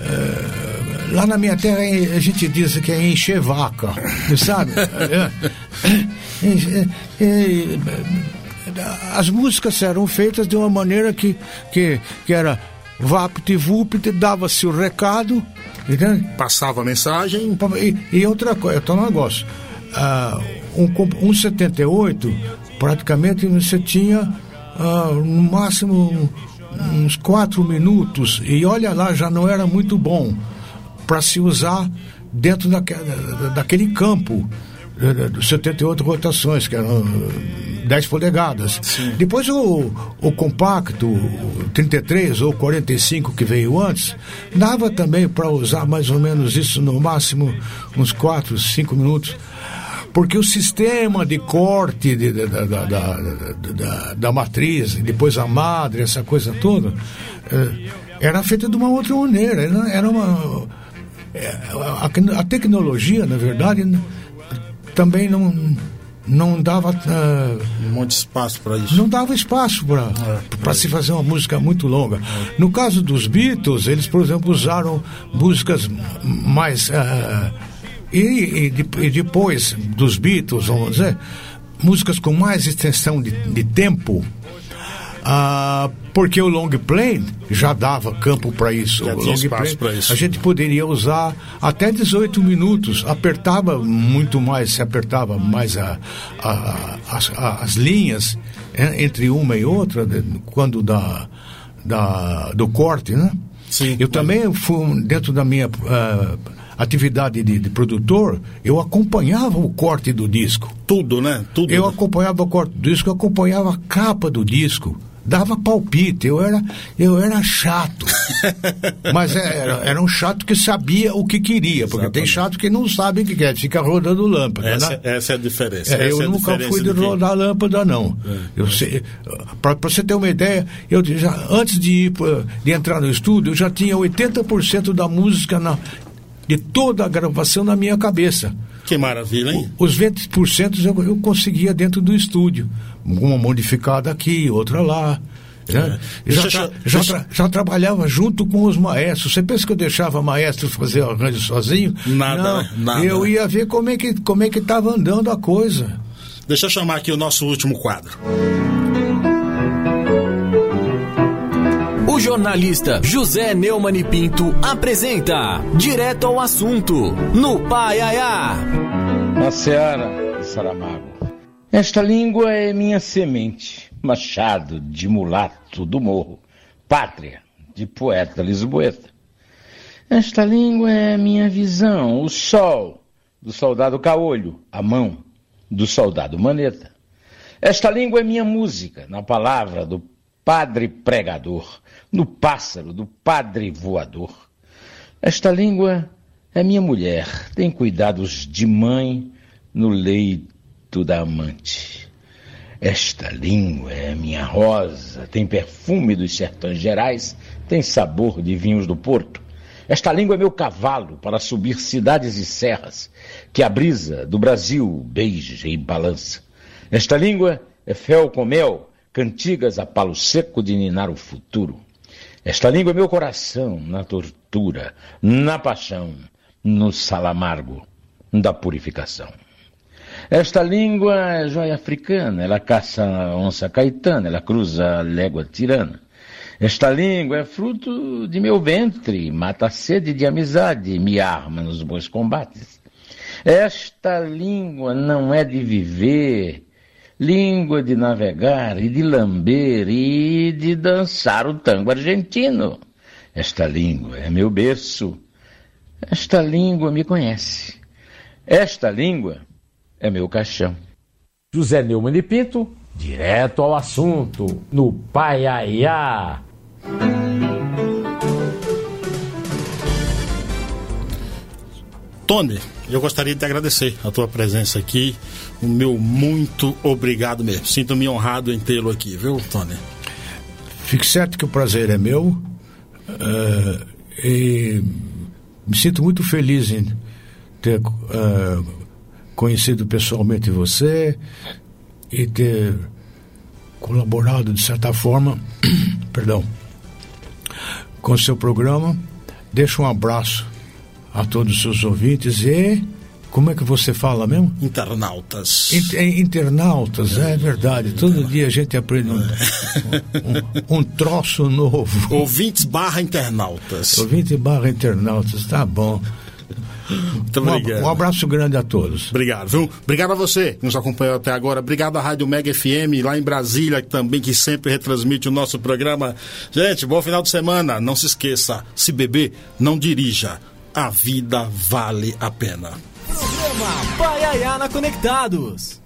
eh, lá na minha terra a gente diz que é encher vaca, sabe? É. É, é, as músicas eram feitas de uma maneira que, que, que era vapt vupt, dava-se o recado, entende? Passava a mensagem. E, e outra coisa, negócio. Ah, um, comp- um 78, praticamente você tinha ah, no máximo uns quatro minutos, e olha lá, já não era muito bom para se usar dentro daque- da- daquele campo eh, de 78 rotações, que eram eh, 10 polegadas. Depois o, o compacto, o 33 ou 45 que veio antes, dava também para usar mais ou menos isso no máximo uns 4, 5 minutos. porque o sistema de corte de, de, da, da, da, da, matriz, depois a madre, essa coisa toda, eh, era feita de uma outra maneira. Era uma. Eh, a, a tecnologia, na verdade, também não não dava uh, um monte de espaço para isso. Não dava espaço para é, se fazer uma música muito longa. É. No caso dos Beatles, eles, por exemplo, usaram músicas mais uh, e, e, e, depois dos Beatles, vamos dizer, músicas com mais extensão de, de tempo ah, porque o long play já dava campo para isso. Já o long play, isso. A gente poderia usar até 18 minutos, apertava muito mais, se apertava mais a, a, a, as, as, linhas é, entre uma e outra, quando da, da, do corte, né? Sim, eu também fui dentro da minha uh, atividade de, de, produtor, eu acompanhava o corte do disco. Tudo, né? Tudo. Eu né? acompanhava o corte do disco, eu acompanhava a capa do disco dava palpite, eu era, eu era chato. Mas é, era, era um chato que sabia o que queria, porque Exatamente. tem chato que não sabe o que quer, fica rodando lâmpada. Essa, né? essa é a diferença. É, eu é nunca fui de rodar lâmpada, não. É. Para você ter uma ideia, eu já, antes de, ir, de entrar no estúdio, eu já tinha 80% da música na, de toda a gravação na minha cabeça. Que maravilha, hein? Os 20% eu, eu conseguia dentro do estúdio. Uma modificada aqui, outra lá. Né? É. Já, tra já, tra já, trabalhava junto com os maestros. Você pensa que eu deixava maestros fazer arranjo sozinho? Nada, Não, né? nada. Eu ia ver como é que como é que estava andando a coisa. Deixa eu chamar aqui o nosso último quadro. O jornalista José Neumann Pinto apresenta Direto ao Assunto, no Pai Aiá. Na Seara, Saramago. Esta língua é minha semente, machado de mulato do morro, pátria de poeta lisboeta. Esta língua é minha visão, o sol do soldado caolho, a mão do soldado maneta. Esta língua é minha música, na palavra do padre pregador, no pássaro do padre voador. Esta língua é minha mulher, tem cuidados de mãe no leito da amante. Esta língua é minha rosa, tem perfume dos sertões gerais, tem sabor de vinhos do porto. Esta língua é meu cavalo para subir cidades e serras, que a brisa do Brasil beija e balança. Esta língua é fel com mel, cantigas a palo seco de ninar o futuro. Esta língua é meu coração na tortura, na paixão, no salamargo da purificação. Esta língua é joia africana, ela caça a onça caetana, ela cruza a légua tirana. Esta língua é fruto de meu ventre, mata a sede de amizade, me arma nos bons combates. Esta língua não é de viver, língua de navegar e de lamber e de dançar o tango argentino. Esta língua é meu berço. Esta língua me conhece. Esta língua é meu caixão. José Neumann de Pinto, direto ao assunto, no Paiaiá. Tony, eu gostaria de te agradecer a tua presença aqui. O meu muito obrigado mesmo. Sinto-me honrado em tê-lo aqui, viu, Tony? Fique certo que o prazer é meu. Uh, e me sinto muito feliz em ter uh, conhecido pessoalmente você e ter colaborado de certa forma, perdão, com o seu programa. Deixo um abraço a todos os seus ouvintes e como é que você fala mesmo? Internautas. Inter, é, internautas, é, é verdade. Todo dia a gente aprende um, um, um troço novo. Ouvintes barra internautas. Ouvintes barra internautas, tá bom. Muito obrigado. Um, um, abraço grande a todos. Obrigado, viu? Obrigado a você que nos acompanhou até agora. Obrigado à Rádio Mega FM, lá em Brasília, também, que sempre retransmite o nosso programa. Gente, bom final de semana. Não se esqueça, se beber, não dirija a vida vale a pena. Programa Paiaiana Conectados.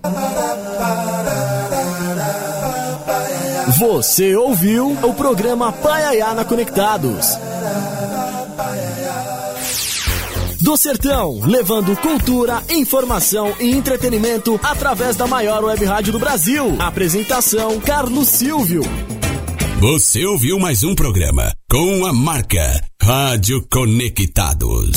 Você ouviu o programa Paiaiana Conectados do Sertão, levando cultura, informação e entretenimento através da maior web rádio do Brasil. Apresentação Carlos Silvio. Você ouviu mais um programa com a marca Rádio Conectados.